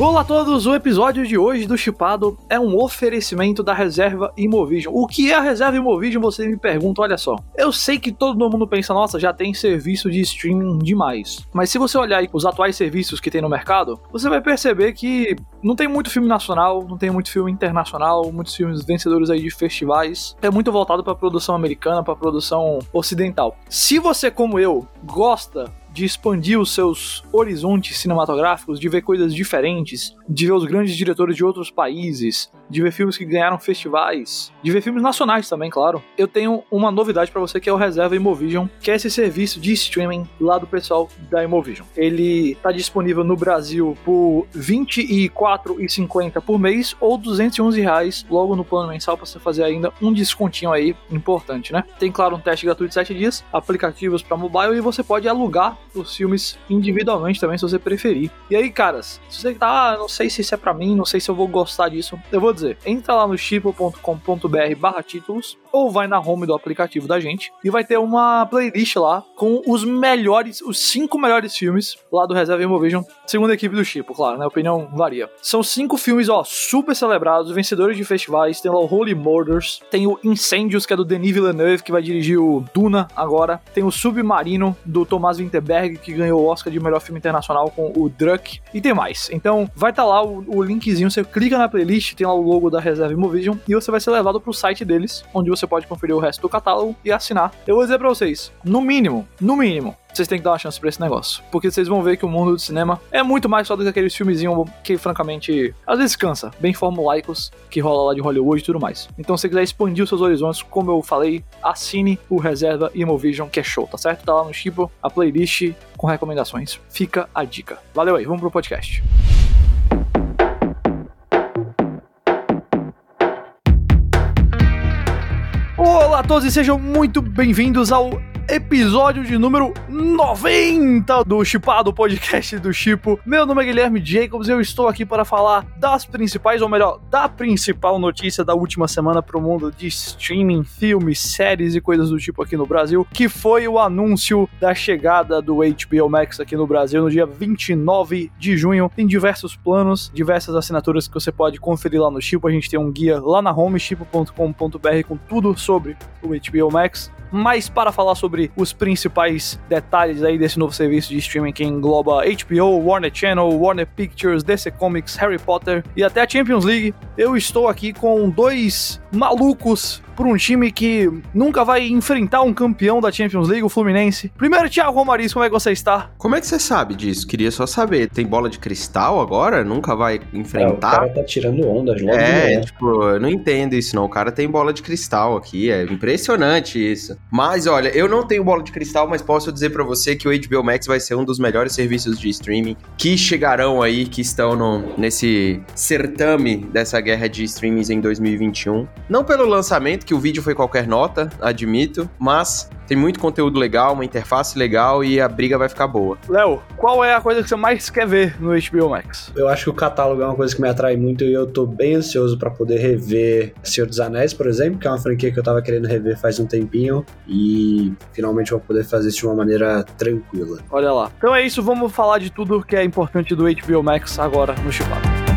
Olá a todos, o episódio de hoje do Chipado é um oferecimento da reserva Imovision. O que é a reserva Imovision? Você me pergunta, olha só. Eu sei que todo mundo pensa, nossa, já tem serviço de streaming demais. Mas se você olhar os atuais serviços que tem no mercado, você vai perceber que não tem muito filme nacional, não tem muito filme internacional, muitos filmes vencedores aí de festivais. É muito voltado para produção americana, para produção ocidental. Se você, como eu, gosta de expandir os seus horizontes cinematográficos, de ver coisas diferentes, de ver os grandes diretores de outros países, de ver filmes que ganharam festivais, de ver filmes nacionais também, claro. Eu tenho uma novidade para você que é o Reserva Imovision, que é esse serviço de streaming lá do pessoal da Imovision. Ele está disponível no Brasil por R$ 24,50 por mês ou 211 reais logo no plano mensal para você fazer ainda um descontinho aí importante, né? Tem claro um teste gratuito de 7 dias, aplicativos para mobile e você pode alugar os filmes individualmente também, se você preferir. E aí, caras, se você tá, não sei se isso é para mim, não sei se eu vou gostar disso, eu vou dizer, entra lá no chipo.com.br barra títulos ou vai na home do aplicativo da gente e vai ter uma playlist lá com os melhores, os cinco melhores filmes lá do Reserva Imovision, segundo a equipe do Chipo, claro, né? A opinião varia. São cinco filmes, ó, super celebrados, vencedores de festivais, tem lá o Holy Murders, tem o Incêndios, que é do Denis Villeneuve, que vai dirigir o Duna agora, tem o Submarino, do Thomas Winterberg, que ganhou o Oscar de melhor filme internacional com o Druck, e tem mais. Então, vai estar tá lá o, o linkzinho, você clica na playlist, tem lá o logo da Reserva Imovision, e você vai ser levado pro site deles, onde você pode conferir o resto do catálogo e assinar. Eu vou dizer pra vocês, no mínimo, no mínimo, vocês têm que dar uma chance pra esse negócio. Porque vocês vão ver que o mundo do cinema é muito mais só do que aqueles filmezinhos que, francamente, às vezes cansa, bem formulaicos, que rola lá de Hollywood e tudo mais. Então, se você quiser expandir os seus horizontes, como eu falei, assine o Reserva Imovision, que é show, tá certo? Tá lá no Chipo, a playlist com recomendações. Fica a dica. Valeu aí, vamos pro podcast. Olá a todos e sejam muito bem-vindos ao episódio de número 90 do Chipado Podcast do Chipo. Meu nome é Guilherme Jacobs e eu estou aqui para falar das principais, ou melhor, da principal notícia da última semana para o mundo de streaming, filmes, séries e coisas do tipo aqui no Brasil, que foi o anúncio da chegada do HBO Max aqui no Brasil no dia 29 de junho. Tem diversos planos, diversas assinaturas que você pode conferir lá no Chipo. A gente tem um guia lá na home, chipo.com.br, com tudo sobre o HBO Max. Mas para falar sobre os principais detalhes aí desse novo serviço de streaming que engloba HBO, Warner Channel, Warner Pictures, DC Comics, Harry Potter e até a Champions League, eu estou aqui com dois malucos por um time que nunca vai enfrentar um campeão da Champions League, o Fluminense. Primeiro, Thiago Romariz, como é que você está? Como é que você sabe disso? Queria só saber. Tem bola de cristal agora? Nunca vai enfrentar? É, o cara tá tirando ondas logo É, tipo, eu não entendo isso não. O cara tem bola de cristal aqui, é impressionante isso. Mas olha, eu não tenho bola de cristal, mas posso dizer para você que o HBO Max vai ser um dos melhores serviços de streaming que chegarão aí, que estão no, nesse certame dessa guerra de streamings em 2021. Não pelo lançamento, que o vídeo foi qualquer nota, admito, mas tem muito conteúdo legal, uma interface legal e a briga vai ficar boa. Léo, qual é a coisa que você mais quer ver no HBO Max? Eu acho que o catálogo é uma coisa que me atrai muito e eu tô bem ansioso para poder rever Senhor dos Anéis, por exemplo, que é uma franquia que eu tava querendo rever faz um tempinho e finalmente vou poder fazer isso de uma maneira tranquila. Olha lá. Então é isso, vamos falar de tudo que é importante do HBO Max agora no Chipado.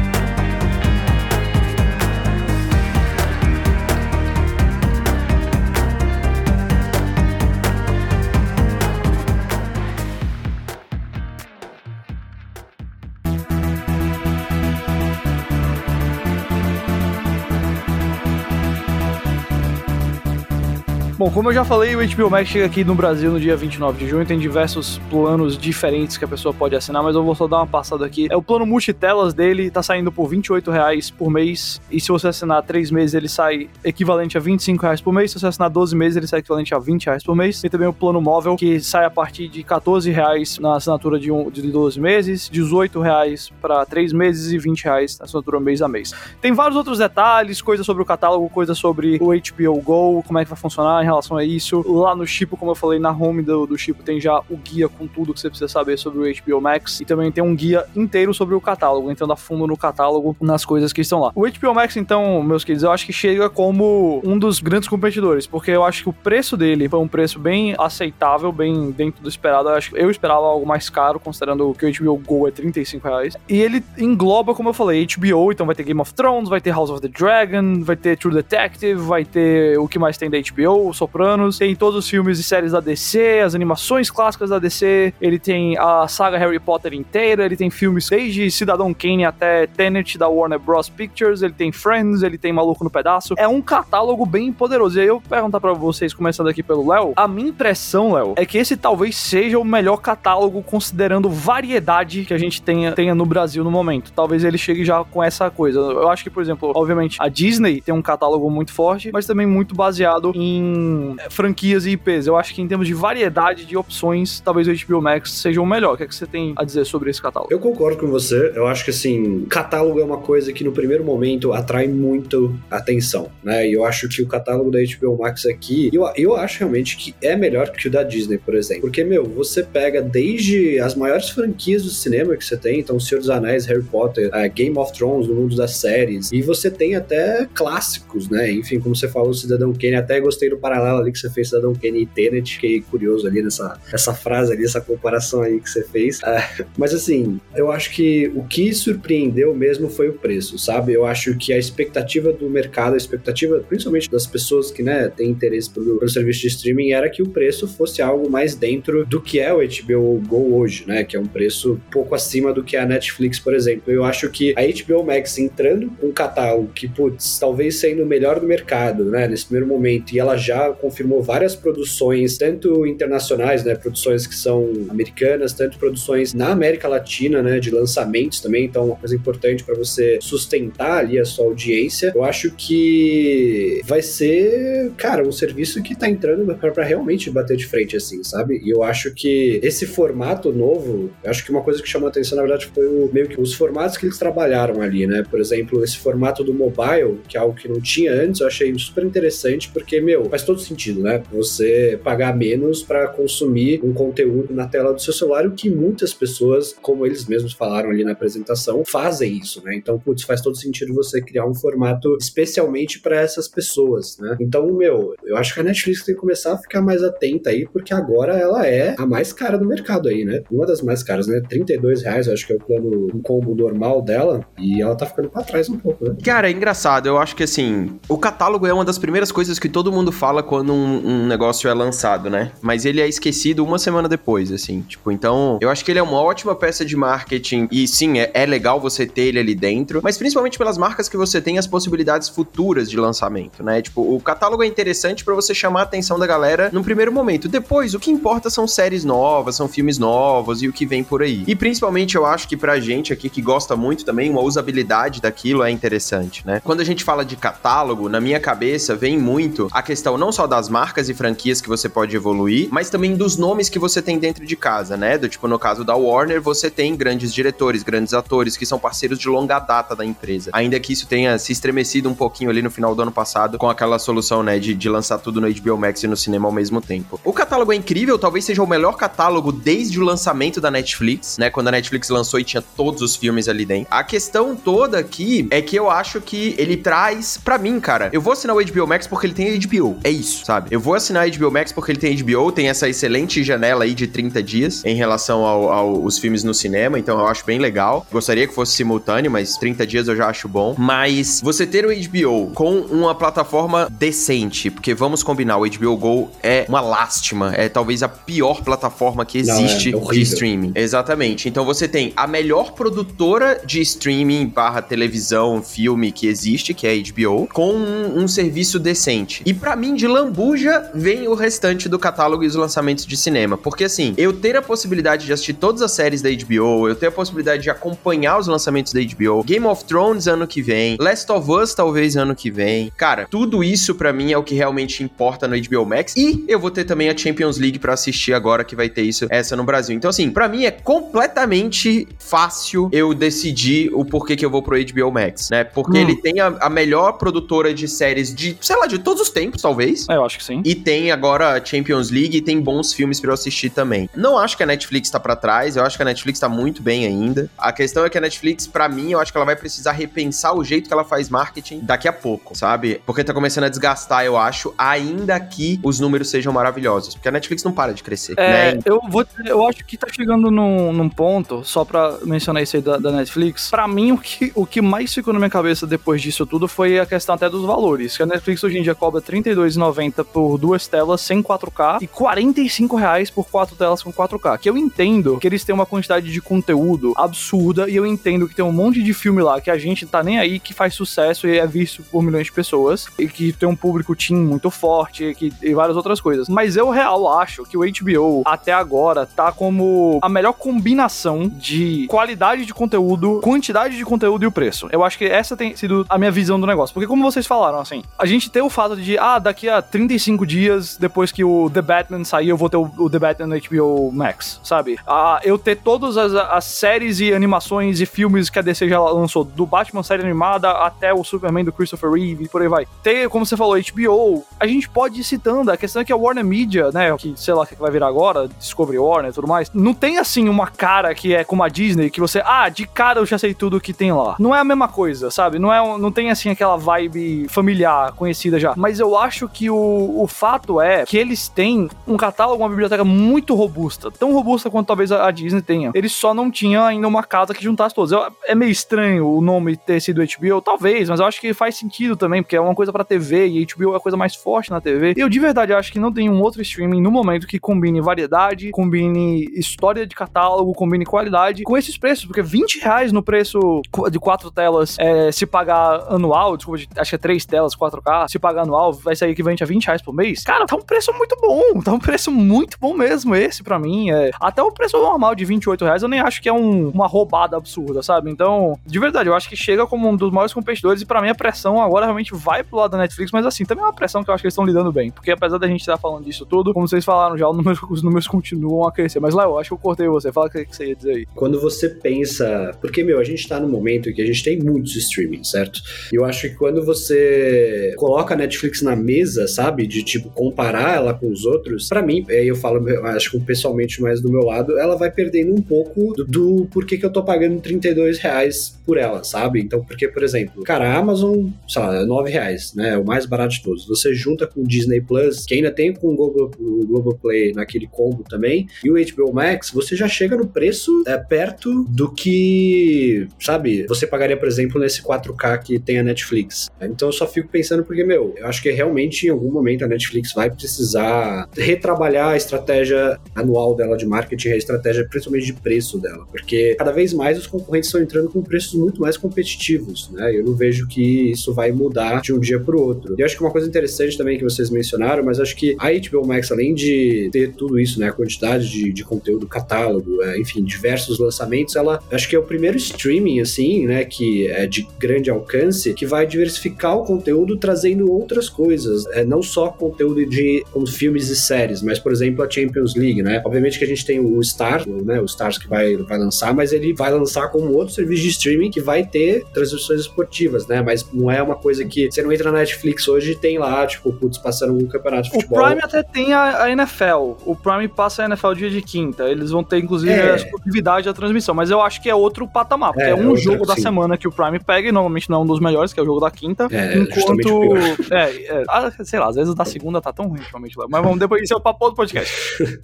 Bom, como eu já falei, o HBO Max chega aqui no Brasil no dia 29 de junho. Tem diversos planos diferentes que a pessoa pode assinar, mas eu vou só dar uma passada aqui. É o plano multitelas dele, tá saindo por 28 reais por mês. E se você assinar 3 meses, ele sai equivalente a 25 reais por mês. Se você assinar 12 meses, ele sai equivalente a 20 reais por mês. Tem também o plano móvel, que sai a partir de 14 reais na assinatura de, um, de 12 meses, 18 reais para 3 meses e 20 reais na assinatura mês a mês. Tem vários outros detalhes, coisas sobre o catálogo, coisas sobre o HBO Go, como é que vai funcionar relação a isso. Lá no Chipo, como eu falei, na home do, do Chipo tem já o guia com tudo que você precisa saber sobre o HBO Max e também tem um guia inteiro sobre o catálogo, entrando a fundo no catálogo, nas coisas que estão lá. O HBO Max, então, meus queridos, eu acho que chega como um dos grandes competidores, porque eu acho que o preço dele foi um preço bem aceitável, bem dentro do esperado. Eu, acho, eu esperava algo mais caro, considerando que o HBO Go é 35 reais. E ele engloba, como eu falei, HBO, então vai ter Game of Thrones, vai ter House of the Dragon, vai ter True Detective, vai ter o que mais tem da HBO, Sopranos, tem todos os filmes e séries da DC, as animações clássicas da DC, ele tem a saga Harry Potter inteira, ele tem filmes desde Cidadão Kane até Tenet da Warner Bros. Pictures, ele tem Friends, ele tem Maluco no Pedaço. É um catálogo bem poderoso. E aí eu perguntar para vocês, começando aqui pelo Léo, a minha impressão, Léo, é que esse talvez seja o melhor catálogo considerando variedade que a gente tenha, tenha no Brasil no momento. Talvez ele chegue já com essa coisa. Eu acho que, por exemplo, obviamente, a Disney tem um catálogo muito forte, mas também muito baseado em franquias e IPs. Eu acho que em termos de variedade de opções, talvez o HBO Max seja o melhor. O que, é que você tem a dizer sobre esse catálogo? Eu concordo com você. Eu acho que, assim, catálogo é uma coisa que no primeiro momento atrai muito atenção, né? E eu acho que o catálogo da HBO Max aqui, eu, eu acho realmente que é melhor que o da Disney, por exemplo. Porque, meu, você pega desde as maiores franquias do cinema que você tem, então Senhor dos Anéis, Harry Potter, uh, Game of Thrones, no mundo das séries, e você tem até clássicos, né? Enfim, como você falou, Cidadão Kane, até gostei do paralelo ali que você fez Cidadão Kane e Tenet, fiquei curioso ali nessa essa frase ali, essa comparação aí que você fez. Uh, mas assim, eu acho que o que surpreendeu mesmo foi o preço, sabe? Eu acho que a expectativa do mercado, a expectativa principalmente das pessoas que, né, têm interesse pelo, pelo serviço de streaming era que o preço fosse algo mais dentro do que é o HBO Go hoje, né? Que é um preço pouco acima do que é a Netflix, por exemplo. Eu acho que a HBO Max entrando com um catálogo que, putz, talvez sendo o melhor do mercado, né, nesse primeiro momento, e ela já confirmou várias produções, tanto internacionais, né, produções que são americanas, tanto produções na América Latina, né, de lançamentos também, então uma coisa importante para você sustentar ali a sua audiência. Eu acho que vai ser, cara, um serviço que tá entrando para realmente bater de frente assim, sabe? E eu acho que esse formato novo, acho que uma coisa que chamou a atenção na verdade foi o, meio que os formatos que eles trabalharam ali, né? Por exemplo, esse formato do mobile, que é algo que não tinha antes, eu achei super interessante porque, meu, faz todo sentido, né? Você pagar menos para consumir um conteúdo na tela do seu celular, o que muitas pessoas, como eles mesmos falaram ali na apresentação, fazem isso, né? Então, putz, faz todo sentido você criar um formato especialmente para essas pessoas, né? Então, meu, eu acho que a Netflix tem que começar a ficar mais atenta aí, porque agora ela é a mais cara do mercado aí, né? Uma das mais caras, né? 32 reais, acho que é o plano, um combo normal dela, e ela tá ficando pra trás um pouco, né? Cara, é engraçado, eu acho que assim, o catálogo é uma das primeiras coisas que todo mundo fala quando um, um negócio é lançado, né? Mas ele é esquecido uma semana depois, assim, tipo, então, eu acho que ele é uma ótima peça de marketing, e sim, é, é legal você ter ele ali dentro, mas principalmente pelas marcas que você tem as possibilidades futuras de lançamento, né? Tipo, o catálogo é interessante para você chamar a atenção da galera no primeiro momento. Depois, o que importa são séries novas, são filmes novos e o que vem por aí. E principalmente eu acho que pra gente aqui que gosta muito também, uma usabilidade daquilo é interessante, né? Quando a gente fala de catálogo, na minha cabeça vem muito a questão não só das marcas e franquias que você pode evoluir, mas também dos nomes que você tem dentro de casa, né? Do tipo, no caso da Warner, você tem grandes diretores, grandes atores que são parceiros de longa data da empresa. Ainda que isso tenha se estremecido um pouquinho ali no final do ano passado com aquela solução, né, de, de lançar tudo no HBO Max e no cinema ao mesmo tempo. O catálogo é incrível, talvez seja o melhor catálogo desde o lançamento da Netflix, né? Quando a Netflix lançou e tinha todos os filmes ali dentro. A questão toda aqui é que eu acho que ele traz, para mim, cara, eu vou assinar o HBO Max porque ele tem HBO. É isso, sabe? Eu vou assinar o HBO Max porque ele tem HBO, tem essa excelente janela aí de 30 dias em relação aos ao, ao, filmes no cinema, então eu acho bem legal. Gostaria que fosse simultâneo, mas 30 dias eu já acho bom. Mas você ter o HBO com uma plataforma decente, porque vamos combinar, o HBO Go é uma lástima, é talvez a pior plataforma que existe Não, é, é de streaming. Exatamente. Então você tem a melhor produtora de streaming barra televisão, filme que existe, que é a HBO, com um, um serviço decente. E para mim, de lambuja, vem o restante do catálogo e os lançamentos de cinema. Porque assim, eu ter a possibilidade de assistir todas as séries da HBO, eu ter a possibilidade de acompanhar os lançamentos da HBO, Game of Thrones ano que vem, Last of Us talvez ano que vem. Cara, tudo isso para mim é o que realmente importa no HBO Max. E eu vou ter também a Champions League para assistir agora que vai ter isso essa no Brasil. Então assim, para mim é completamente fácil eu decidir o porquê que eu vou pro HBO Max, né? Porque hum. ele tem a, a, melhor produtora de séries de, sei lá, de todos os tempos, talvez, É, eu acho que sim. E tem agora a Champions League e tem bons filmes para eu assistir também. Não acho que a Netflix tá para trás, eu acho que a Netflix tá muito bem ainda. A questão é que a Netflix, para mim, eu acho que ela vai precisar repensar o jeito que ela faz marketing daqui a pouco, sabe? Porque tá começando a desgastar, eu acho, ainda que os números sejam maravilhosos. Porque a Netflix não para de crescer, É, né? eu vou dizer, eu acho que tá chegando num, num ponto, só pra mencionar isso aí da, da Netflix, pra mim o que, o que mais ficou na minha cabeça depois disso tudo foi a questão até dos valores, que a Netflix hoje em dia cobra R$32,90 por duas telas sem 4K e 45 reais por quatro telas com 4K, que eu entendo que eles têm uma quantidade de conteúdo absurda e eu entendo que tem um monte de filme lá que a gente tá nem aí, que faz sucesso e é visto por milhões de pessoas e que tem um público teen muito forte e, que, e várias outras coisas. Mas eu real acho que o HBO até agora tá como a melhor combinação de qualidade de conteúdo, quantidade de conteúdo e o preço. Eu acho que essa tem sido a minha visão do negócio. Porque como vocês falaram, assim, a gente tem o fato de, ah, daqui a 35 dias, depois que o The Batman sair, eu vou ter o, o The Batman no HBO Max, sabe? Ah, eu ter todas as, as séries e animações e filmes que a DC já lançou, do Batman série animada até o Superman do Christopher Reeve e por aí vai. Ter, como você falou, HBO, a gente pode ir citando. A questão é que a Warner Media, né, que sei lá o que vai virar agora, Discovery Warner e tudo mais, não tem assim uma cara que é como a Disney, que você, ah, de cara eu já sei tudo que tem lá. Não é a mesma coisa, sabe? Não, é, não tem assim aquela vibe familiar, conhecida já. Mas eu acho que o, o fato é que eles têm um catálogo, uma biblioteca muito robusta. Tão robusta quanto talvez a, a Disney tenha. Eles só não tinham ainda uma casa que juntasse todos. Eu- é meio estranho o nome ter sido HBO, talvez, mas eu acho que faz sentido também, porque é uma coisa pra TV e HBO é a coisa mais forte na TV. Eu de verdade acho que não tem um outro streaming no momento que combine variedade, combine história de catálogo, combine qualidade com esses preços, porque 20 reais no preço de quatro telas, é, se pagar anual, desculpa, de- acho que é três telas, 4K, se pagar anual, vai sair a 20 reais por mês. Cara, tá um preço muito bom, tá um preço muito bom mesmo esse pra mim. É, até o preço normal de 28 reais eu nem acho que é um- uma roubada absurda, sabe? Então, de verdade, eu acho que chega como um dos maiores competidores e pra mim a pressão agora realmente vai pro lado da Netflix, mas assim, também é uma pressão que eu acho que eles estão lidando bem, porque apesar da gente estar falando disso tudo, como vocês falaram já, os números continuam a crescer. Mas Léo, acho que eu cortei você, fala o que você ia dizer aí. Quando você pensa. Porque, meu, a gente tá num momento em que a gente tem muitos streamings, certo? E eu acho que quando você coloca a Netflix na mesa, sabe? De tipo, comparar ela com os outros, pra mim, aí eu falo, acho que pessoalmente mais do meu lado, ela vai perdendo um pouco do, do porquê que eu tô pagando 32 reais por ela, sabe? Então, porque, por exemplo, cara, a Amazon, sei lá, é 9 reais, né? É o mais barato de todos. Você junta com o Disney Plus, que ainda tem com o Globo, o Globoplay naquele combo também, e o HBO Max, você já chega no preço é, perto do que, sabe, você pagaria, por exemplo, nesse 4K que tem a Netflix. Então eu só fico pensando porque, meu, eu acho que realmente algum momento a Netflix vai precisar retrabalhar a estratégia anual dela de marketing, a estratégia principalmente de preço dela, porque cada vez mais os concorrentes estão entrando com preços muito mais competitivos, né? Eu não vejo que isso vai mudar de um dia para o outro. E eu acho que uma coisa interessante também que vocês mencionaram, mas acho que a HBO Max, além de ter tudo isso, né, a quantidade de, de conteúdo, catálogo, é, enfim, diversos lançamentos, ela acho que é o primeiro streaming, assim, né, que é de grande alcance, que vai diversificar o conteúdo trazendo outras coisas, é, não só conteúdo de como filmes e séries, mas, por exemplo, a Champions League, né? Obviamente que a gente tem o Star, né, o Stars que vai, vai lançar, mas ele vai lançar como outro serviço de streaming que vai ter transmissões esportivas, né? Mas não é uma coisa que você não entra na Netflix hoje e tem lá, tipo, putz, passando um campeonato de O futebol. Prime até tem a, a NFL. O Prime passa a NFL dia de quinta. Eles vão ter, inclusive, É. a exclusividade da transmissão. Mas eu acho que é outro patamar. Porque é, É, um outra- jogo da sim. semana que o Prime pega, e normalmente não é um dos melhores, que é o jogo da quinta. É, o enquanto. É, é, sei lá, às vezes o da segunda tá tão ruim, ultimamente. lá. Mas vamos depois, isso é o papo do podcast.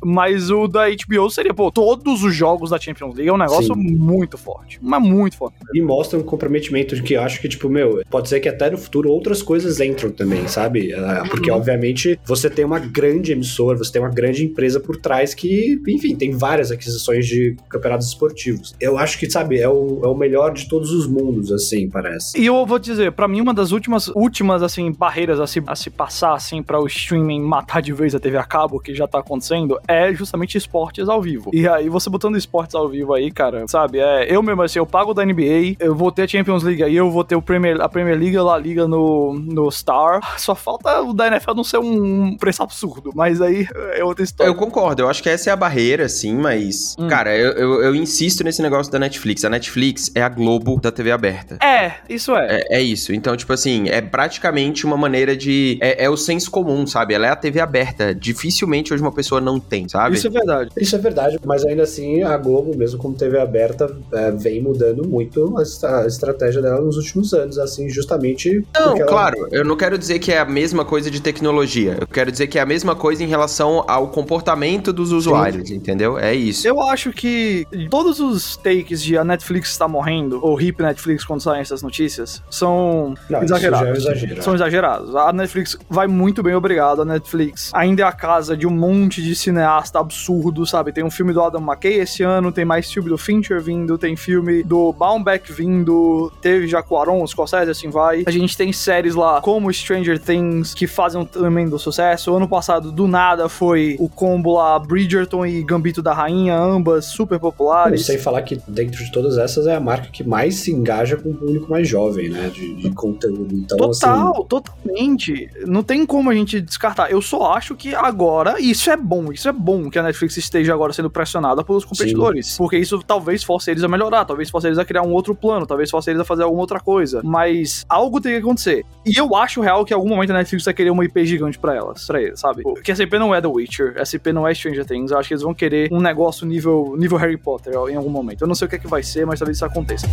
Mas o da HBO seria, pô, todos os jogos da Champions League é um negócio Sim. muito forte. Mas muito forte. E mostra um comprometimento de que eu acho que, tipo, meu, pode ser que até no futuro outras coisas entram também, sabe? Ah, Porque, Uhum. obviamente, você tem uma grande emissora, você tem uma grande empresa por trás que, enfim, tem várias aquisições de campeonatos esportivos. Eu acho que, sabe, é o, é o melhor de todos os mundos, assim, parece. E eu vou dizer, pra mim, uma das últimas, últimas assim, barreiras a se, a se passar, assim, pra o streaming matar de vez a TV a cabo, que já tá acontecendo, é justamente esportes ao vivo. E aí, você botando esportes ao vivo aí, cara, sabe? É, eu mesmo, assim, eu pago da NBA, eu vou ter a Champions League aí, eu vou ter o Premier, a Premier League, a La Liga no, no Star. Só falta o da NFL não ser um preço absurdo, mas aí é outra história. Eu concordo, eu acho que essa é a barreira, sim, mas. Hum. Cara, eu, eu, eu insisto nesse negócio da Netflix. A Netflix é a Globo da TV aberta. É, isso é. É, é isso. Então, tipo assim, é praticamente uma maneira de. É, é, é, o senso comum, sabe? Ela é a TV aberta. Dificilmente hoje uma pessoa não tem, sabe? Isso é verdade. Isso é verdade, mas ainda assim a Globo, mesmo como TV aberta, é, vem mudando muito a, a, estratégia dela nos últimos anos, assim, justamente. Não, claro, ela... eu não quero dizer que é a mesma coisa de tecnologia. Eu quero dizer que é a mesma coisa em relação ao comportamento dos usuários, Sim. entendeu? É isso. Eu acho que todos os takes de a Netflix está morrendo, ou hip Netflix quando saem essas notícias, são não, exagerados. É são exagerados. A Netflix vai muito bem, obrigado. A Netflix ainda é a casa de um monte de cineasta absurdo, sabe? Tem um filme do Adam McKay esse ano, tem mais filme do Fincher vindo, tem filme do Baumbach vindo, teve já Quaron, Scorsese, assim vai. A gente tem séries lá como Stranger Things, que fazem um tremendo sucesso. Ano passado, do nada, foi o combo lá Bridgerton e Gambito da Rainha, ambas super populares. Eu sei falar que dentro de todas essas é a marca que mais se engaja com o público mais jovem, né? De, de conteúdo. Então, Total, assim... totalmente. Não tem como a gente descartar. Eu só acho que agora, isso é bom, isso é bom que a Netflix esteja agora sendo pressionada pelos competidores. Sim. Porque isso talvez force eles a melhorar, talvez force eles a criar um outro plano, talvez force eles a fazer alguma outra coisa. Mas algo tem que acontecer. E eu acho real que em algum momento a Netflix vai querer uma IP gigante pra elas, pra eles, sabe? Que essa IP não é The Witcher, IP não é Stranger Things. Eu acho que eles vão querer um negócio nível, nível Harry Potter em algum momento. Eu não sei o que é que vai ser, mas talvez isso aconteça.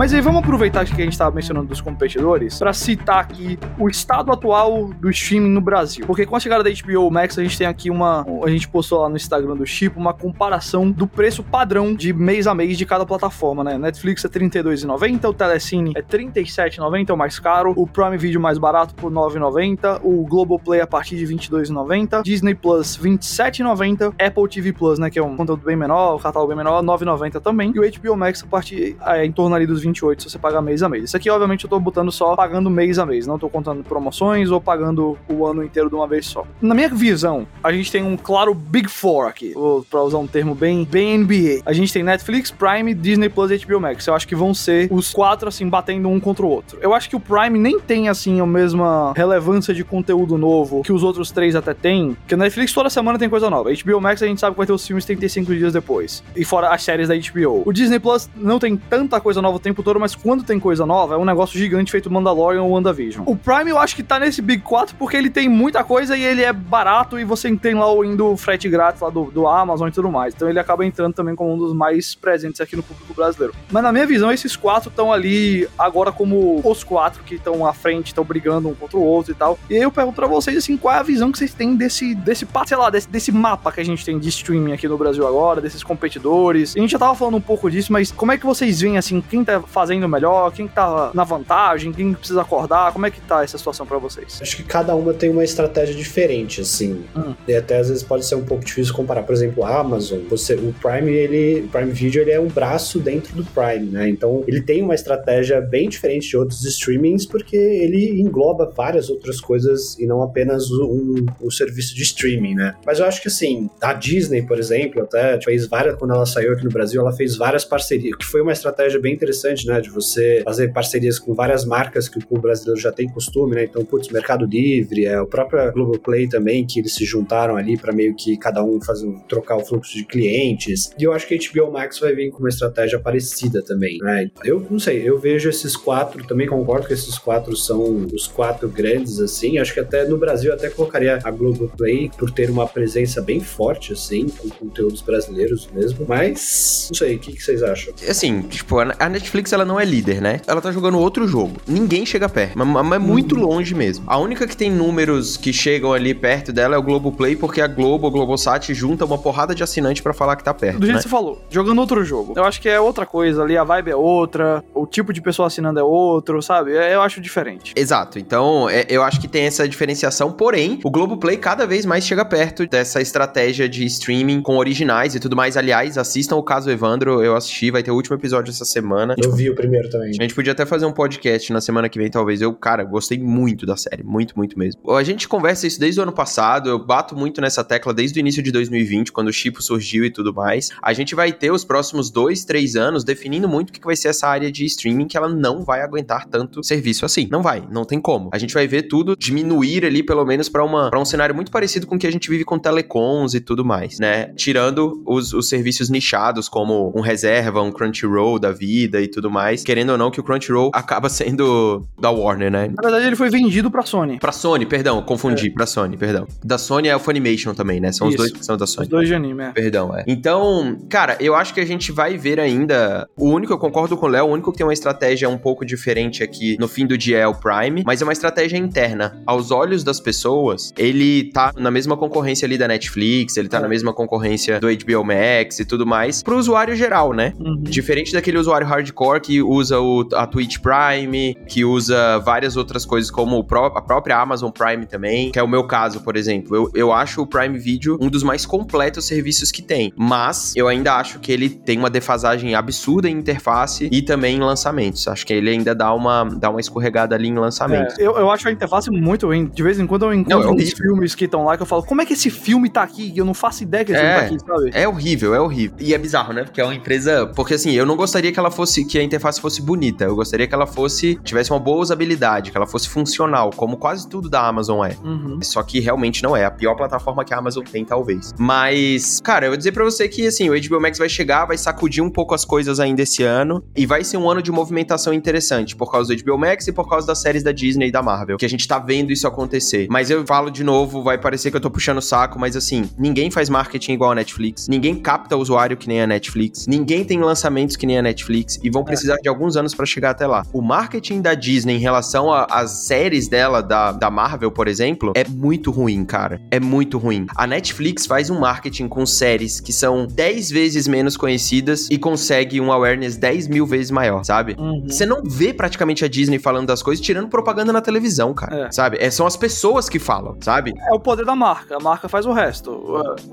Mas aí vamos aproveitar que a gente estava mencionando dos competidores para citar aqui o estado atual do streaming no Brasil. Porque com a chegada da HBO Max, a gente tem aqui uma. A gente postou lá no Instagram do Chip uma comparação do preço padrão de mês a mês de cada plataforma, né? Netflix é R$32,90, o Telecine é R$37,90, é o mais caro, o Prime Video mais barato por R$9,90, o Globoplay a partir de R$22,90, Disney Plus R$27,90, Apple TV Plus, né? Que é um conteúdo bem menor, o catálogo bem menor, R$9,90 também, e o HBO Max a partir é, em torno ali dos 20 28 se você pagar mês a mês. Isso aqui, obviamente, eu tô botando só pagando mês a mês, não tô contando promoções ou pagando o ano inteiro de uma vez só. Na minha visão, a gente tem um claro Big Four aqui, pra usar um termo bem, bem NBA. A gente tem Netflix, Prime, Disney Plus e HBO Max. Eu acho que vão ser os quatro, assim, batendo um contra o outro. Eu acho que o Prime nem tem, assim, a mesma relevância de conteúdo novo que os outros três até têm, porque a Netflix toda semana tem coisa nova. HBO Max a gente sabe que vai ter os filmes 35 dias depois. E fora as séries da HBO. O Disney Plus não tem tanta coisa nova o tempo todo, mas quando tem coisa nova, é um negócio gigante feito Mandalorian ou WandaVision. O Prime eu acho que tá nesse Big 4 porque ele tem muita coisa e ele é barato e você tem lá o indo frete grátis lá do, do Amazon e tudo mais. Então ele acaba entrando também como um dos mais presentes aqui no público brasileiro. Mas na minha visão, esses quatro estão ali agora como os quatro que estão à frente, estão brigando um contra o outro e tal. E aí eu pergunto pra vocês, assim, qual é a visão que vocês têm desse, desse, sei lá, desse, desse mapa que a gente tem de streaming aqui no Brasil agora, desses competidores. A gente já tava falando um pouco disso, mas como é que vocês veem, assim, quem tá fazendo melhor, quem tá na vantagem, quem precisa acordar, como é que tá essa situação para vocês? Acho que cada uma tem uma estratégia diferente, assim, hum. e até às vezes pode ser um pouco difícil comparar. Por exemplo, a Amazon, você, o Prime, ele, o Prime Video, ele é um braço dentro do Prime, né? Então, ele tem uma estratégia bem diferente de outros streamings, porque ele engloba várias outras coisas e não apenas um, um serviço de streaming, né? Mas eu acho que, assim, a Disney, por exemplo, até fez várias, quando ela saiu aqui no Brasil, ela fez várias parcerias, que foi uma estratégia bem interessante, né? De você fazer parcerias com várias marcas que o brasileiro já tem costume, né? Então, putz, Mercado Livre, é, o próprio Globoplay também, que eles se juntaram ali para meio que cada um fazer, trocar o fluxo de clientes. E eu acho que a HBO Max vai vir com uma estratégia parecida também, né? Eu não sei, eu vejo esses quatro, também concordo que esses quatro são os quatro grandes, assim. Acho que até no Brasil até colocaria a Globoplay por ter uma presença bem forte, assim, com conteúdos brasileiros mesmo. Mas, não sei, o que, que vocês acham? Assim, tipo, a Netflix ela não é líder, né? Ela tá jogando outro jogo. Ninguém chega perto, mas, mas muito uhum. longe mesmo. A única que tem números que chegam ali perto dela é o Globoplay, porque a Globo, o Globosat, junta uma porrada de assinante para falar que tá perto. Do jeito né? que você falou, jogando outro jogo. Eu acho que é outra coisa ali, a vibe é outra, o tipo de pessoa assinando é outro, sabe? É, eu acho diferente. Exato. Então, é, eu acho que tem essa diferenciação, porém, o Globoplay cada vez mais chega perto dessa estratégia de streaming com originais e tudo mais. Aliás, assistam o caso Evandro, eu assisti, vai ter o último episódio essa semana. Eu vi o primeiro também. A gente podia até fazer um podcast na semana que vem, talvez. Eu, cara, gostei muito da série. Muito, muito mesmo. A gente conversa isso desde o ano passado. Eu bato muito nessa tecla desde o início de 2020, quando o Chipo surgiu e tudo mais. A gente vai ter os próximos dois, três anos definindo muito o que vai ser essa área de streaming, que ela não vai aguentar tanto serviço assim. Não vai, não tem como. A gente vai ver tudo diminuir ali, pelo menos, para um cenário muito parecido com o que a gente vive com telecoms e tudo mais, né? Tirando os, os serviços nichados, como um reserva, um Crunchyroll da vida e tudo mais. Querendo ou não, que o Crunchyroll acaba sendo da Warner, né? Na verdade, ele foi vendido pra Sony. Pra Sony, perdão, confundi, é. pra Sony, perdão. Da Sony é o Funimation também, né? São Isso. os dois que são da Sony. Os dois de anime, é. Perdão, é. Então, cara, eu acho que a gente vai ver ainda. O único, eu concordo com o Léo, o único que tem uma estratégia um pouco diferente aqui no fim do dia é o Prime, mas é uma estratégia interna. Aos olhos das pessoas, ele tá na mesma concorrência ali da Netflix, ele tá é. na mesma concorrência do HBO Max e tudo mais, pro usuário geral, né? Uhum. Diferente daquele usuário hardcore que usa o, a Twitch Prime, que usa várias outras coisas como pró a própria Amazon Prime também, que é o meu caso, por exemplo. Eu, eu acho o Prime Video um dos mais completos serviços que tem, mas eu ainda acho que ele tem uma defasagem absurda em interface e também em lançamentos. Acho que ele ainda dá uma, dá uma escorregada ali em lançamentos. É, eu, eu acho a interface muito ruim. De vez em quando eu encontro não, é uns filmes que estão lá que eu falo, como é que esse filme tá aqui? Eu não faço ideia que esse é, filme tá aqui, sabe? É horrível, é horrível. E é bizarro, né? Porque é uma empresa. Porque assim, eu não gostaria que ela fosse, que a interface fosse bonita. Eu gostaria que ela fosse, tivesse uma boa usabilidade, que ela fosse funcional, como quase tudo da Amazon é. Uhum. Só que realmente não é. A pior plataforma que a Amazon tem, talvez. Mas, cara, eu vou dizer pra você que, assim, o HBO Max vai chegar, vai sacudir um pouco as coisas ainda esse ano. E vai ser um ano de movimentação interessante, por causa do HBO Max e por causa das séries da Disney e da Marvel. Que a gente tá vendo isso acontecer. Mas eu falo de novo, vai parecer que eu tô puxando o saco, mas assim, ninguém faz marketing igual a Netflix. Ninguém capta usuário que nem a Netflix. Ninguém tem lançamentos que nem a Netflix. E vão. Precisar de alguns anos para chegar até lá. O marketing da Disney em relação às séries dela, da, da Marvel, por exemplo, é muito ruim, cara. É muito ruim. A Netflix faz um marketing com séries que são 10 vezes menos conhecidas e consegue um awareness 10 mil vezes maior, sabe? Uhum. Você não vê praticamente a Disney falando das coisas, tirando propaganda na televisão, cara. É. Sabe? É, são as pessoas que falam, sabe? É o poder da marca. A marca faz o resto.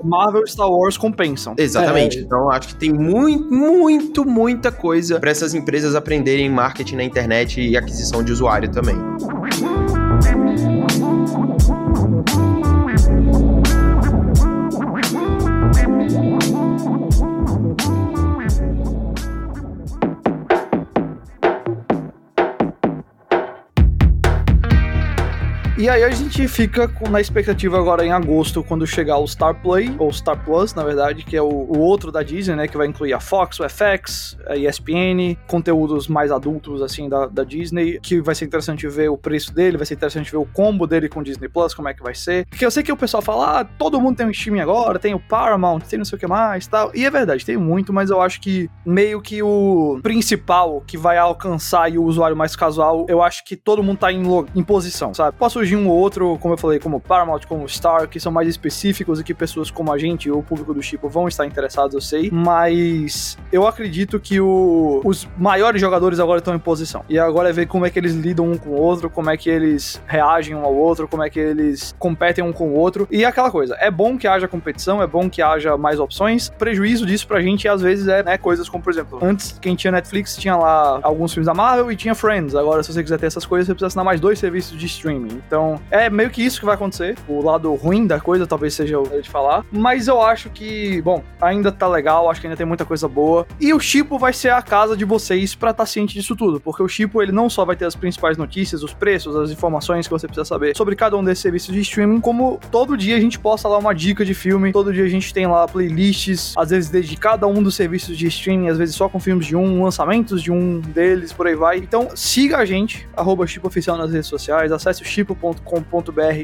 Marvel e Star Wars compensam. Exatamente. É. Então acho que tem muito, muito, muita coisa para essas empresas aprenderem marketing na internet e aquisição de usuário também. E aí a gente fica na expectativa agora em agosto, quando chegar o Star Play, ou Star Plus, na verdade, que é o, o, outro da Disney, né? Que vai incluir a Fox, o FX, a ESPN, conteúdos mais adultos, assim, da, da Disney, que vai ser interessante ver o preço dele, vai ser interessante ver o combo dele com o Disney Plus, como é que vai ser. Porque eu sei que o pessoal fala, ah, todo mundo tem um streaming agora, tem o Paramount, tem não sei o que mais tal. E é verdade, tem muito, mas eu acho que meio que o principal que vai alcançar e o usuário mais casual, eu acho que todo mundo tá em, em posição, sabe? Posso surgir um ou outro, como eu falei, como Paramount, como Star, que são mais específicos e que pessoas como a gente ou o público do tipo vão estar interessados, eu sei. Mas eu acredito que o, os maiores jogadores agora estão em posição. E agora é ver como é que eles lidam um com o outro, como é que eles reagem um ao outro, como é que eles competem um com o outro. E aquela coisa, é bom que haja competição, é bom que haja mais opções. Prejuízo disso pra gente às vezes é, né, coisas como, por exemplo, antes quem tinha Netflix tinha lá alguns filmes da Marvel e tinha Friends. Agora, se você quiser ter essas coisas, você precisa assinar mais dois serviços de streaming. Então, é meio que isso que vai acontecer. O lado ruim da coisa talvez seja o de falar. Mas eu acho que, bom, ainda tá legal, acho que ainda tem muita coisa boa. E o Chipo vai ser a casa de vocês para estar tá ciente disso tudo. Porque o Chipo, ele não só vai ter as principais notícias, os preços, as informações que você precisa saber sobre cada um desses serviços de streaming, como todo dia a gente posta lá uma dica de filme, todo dia a gente tem lá playlists, às vezes de cada um dos serviços de streaming, às vezes só com filmes de um, lançamentos de um deles, por aí vai. Então siga a gente, arroba Chipo Oficial nas redes sociais, acesse o chipo.com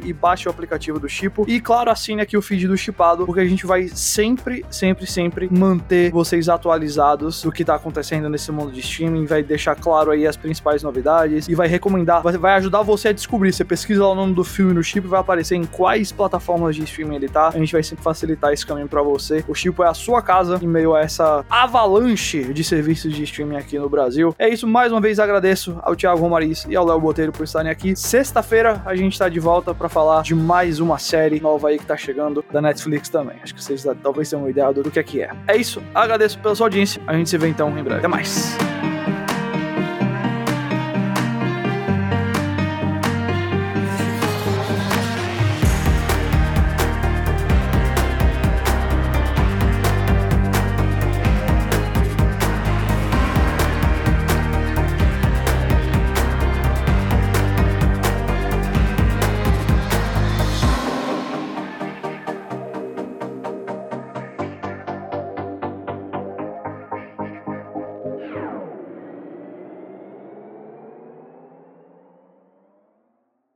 e baixe o aplicativo do Chipo. E claro, assine aqui o feed do Chipado, porque a gente vai sempre, sempre, sempre manter vocês atualizados do que tá acontecendo nesse mundo de streaming, vai deixar claro aí as principais novidades e vai recomendar, vai ajudar você a descobrir. Você pesquisa lá o nome do filme no Chip, vai aparecer em quais plataformas de streaming ele tá. A gente vai sempre facilitar esse caminho para você. O Chipo é a sua casa em meio a essa avalanche de serviços de streaming aqui no Brasil. É isso, mais uma vez agradeço ao Thiago Romariz e ao Léo Boteiro por estarem aqui. Sexta-feira a gente tá de volta para falar de mais uma série nova aí que tá chegando da Netflix também. Acho que vocês talvez tenham uma ideia do que é que é. É isso, agradeço pela sua audiência. A gente se vê então em breve. Até mais.